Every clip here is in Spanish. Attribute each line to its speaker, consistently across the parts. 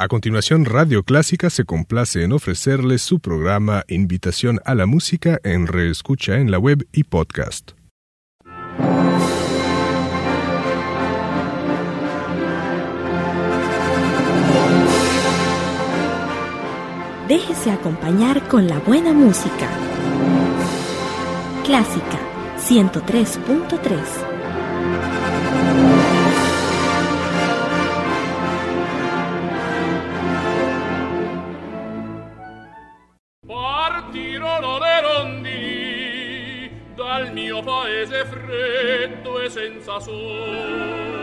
Speaker 1: A continuación, Radio Clásica se complace en ofrecerles su programa Invitación a la Música en reescucha en la web y podcast.
Speaker 2: Déjese acompañar con la buena música. Clásica 103.3
Speaker 3: senza sole,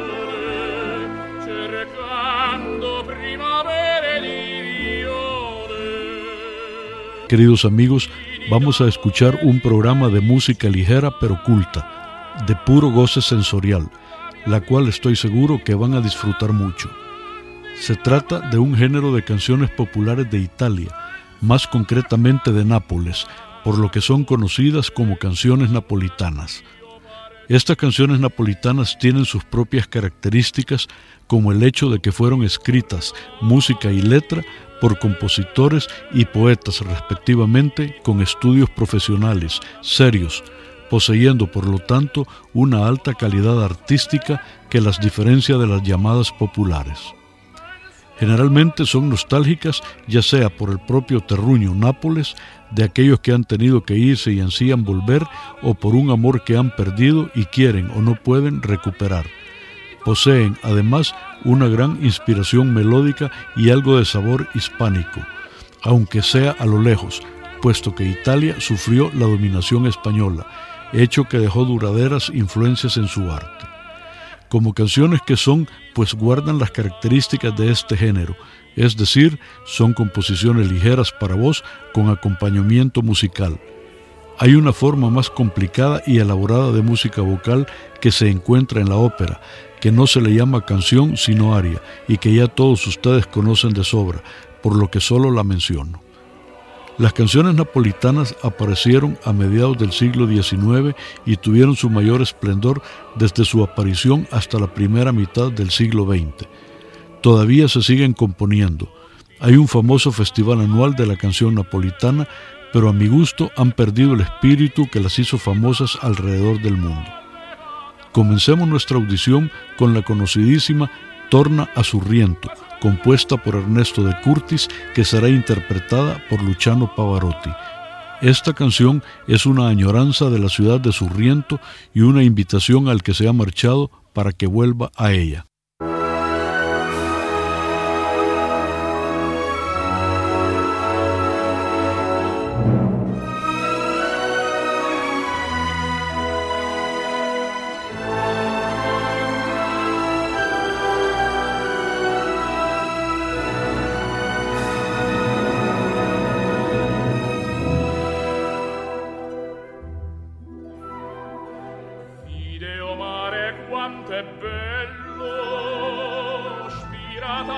Speaker 3: cercando primavere di viole.
Speaker 4: Queridos amigos, vamos a escuchar un programa de música ligera pero culta, de puro goce sensorial, la cual estoy seguro que van a disfrutar mucho. Se trata de un género de canciones populares de Italia, más concretamente de Nápoles, por lo que son conocidas como canciones napolitanas. Estas canciones napolitanas tienen sus propias características como el hecho de que fueron escritas música y letra por compositores y poetas respectivamente con estudios profesionales, serios, poseyendo por lo tanto una alta calidad artística que las diferencia de las llamadas populares. Generalmente son nostálgicas ya sea por el propio terruño Nápoles, de aquellos que han tenido que irse y ansían volver, o por un amor que han perdido y quieren o no pueden recuperar. Poseen además una gran inspiración melódica y algo de sabor hispánico, aunque sea a lo lejos, puesto que Italia sufrió la dominación española, hecho que dejó duraderas influencias en su arte como canciones que son, pues guardan las características de este género, es decir, son composiciones ligeras para voz con acompañamiento musical. Hay una forma más complicada y elaborada de música vocal que se encuentra en la ópera, que no se le llama canción sino aria, y que ya todos ustedes conocen de sobra, por lo que solo la menciono. Las canciones napolitanas aparecieron a mediados del siglo XIX y tuvieron su mayor esplendor desde su aparición hasta la primera mitad del siglo XX. Todavía se siguen componiendo. Hay un famoso festival anual de la canción napolitana, pero a mi gusto han perdido el espíritu que las hizo famosas alrededor del mundo. Comencemos nuestra audición con la conocidísima Torna a Surriento, compuesta por Ernesto de Curtis, que será interpretada por Luciano Pavarotti. Esta canción es una añoranza de la ciudad de Surriento y una invitación al que se ha marchado para que vuelva a ella.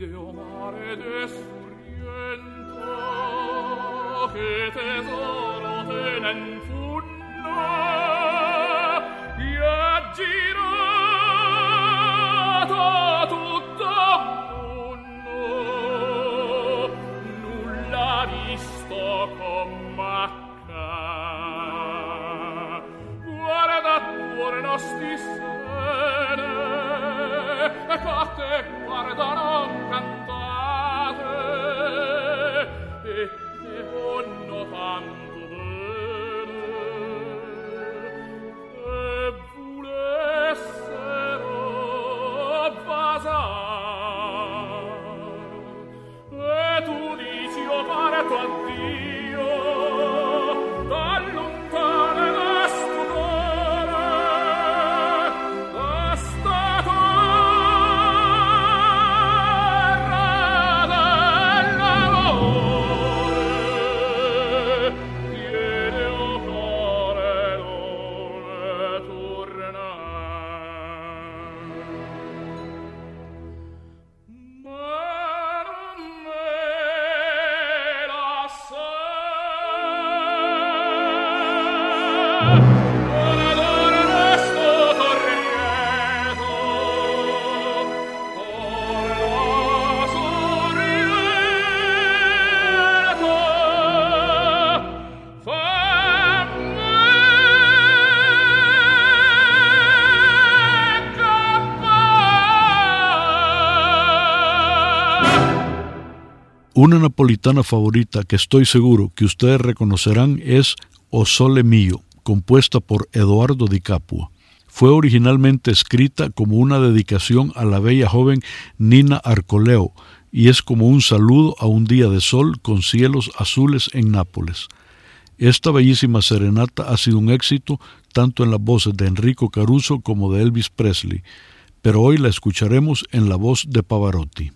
Speaker 5: ideo mare desuriento che tesoro tenen funno e aggirata tutto munno nulla visto commacca guarda tuore nostri sene e fate
Speaker 4: Una napolitana favorita que estoy seguro que ustedes reconocerán es O Sole Mio, compuesta por Eduardo Di Capua. Fue originalmente escrita como una dedicación a la bella joven Nina Arcoleo y es como un saludo a un día de sol con cielos azules en Nápoles. Esta bellísima serenata ha sido un éxito tanto en las voces de Enrico Caruso como de Elvis Presley, pero hoy la escucharemos en la voz de Pavarotti.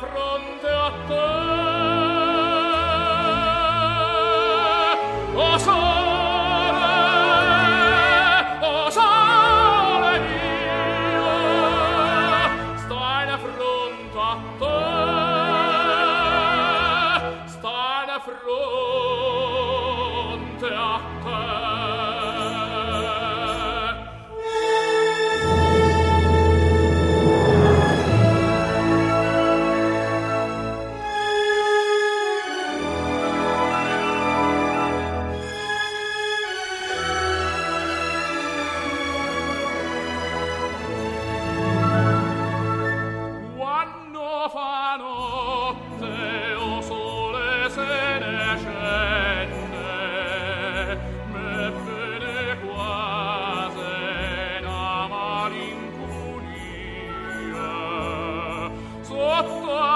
Speaker 5: fronte a te.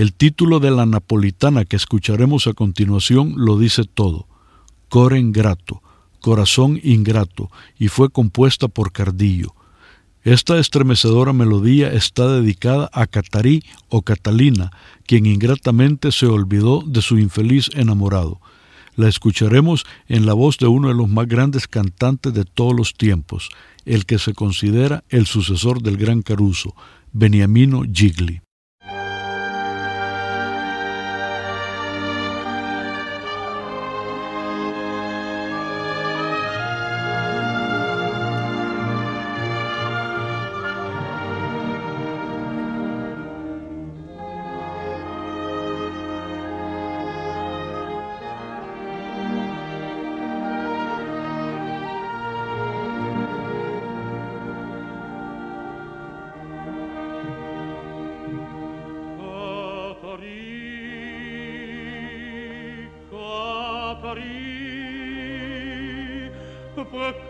Speaker 4: El título de la napolitana que escucharemos a continuación lo dice todo. Core ingrato, corazón ingrato, y fue compuesta por Cardillo. Esta estremecedora melodía está dedicada a Catarí o Catalina, quien ingratamente se olvidó de su infeliz enamorado. La escucharemos en la voz de uno de los más grandes cantantes de todos los tiempos, el que se considera el sucesor del gran Caruso, Beniamino Gigli.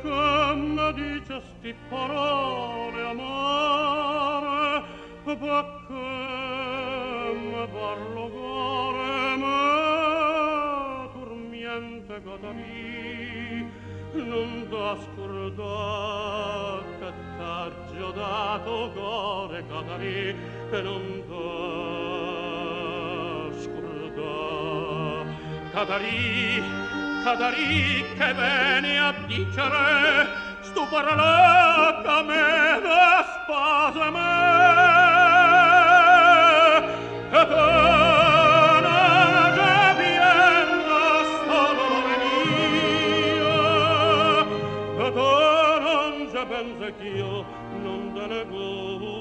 Speaker 3: come dicesti parole amare perché me parlogare me turmiente godarì non da scordar che t'aggio dato gore godarì e non da scordar. Catarina Cadari che bene a dicere stupara la camera sposa me. E pena già vienna solo mia. E pena già pensa ch'io non te ne govo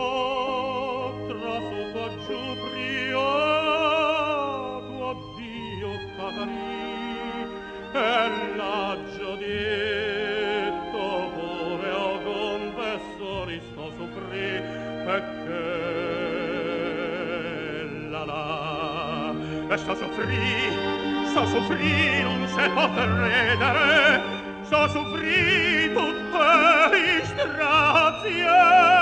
Speaker 3: sa soffrì, sa soffrì, non se poter redere, sa soffrì tutte i strazie.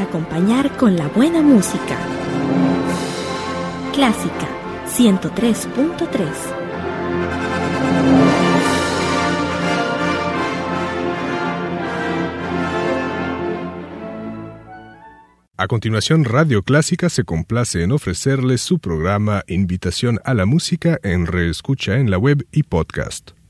Speaker 2: Acompañar con la buena música. Clásica 103.3
Speaker 1: A continuación, Radio Clásica se complace en ofrecerles su programa Invitación a la Música en Reescucha en la web y podcast.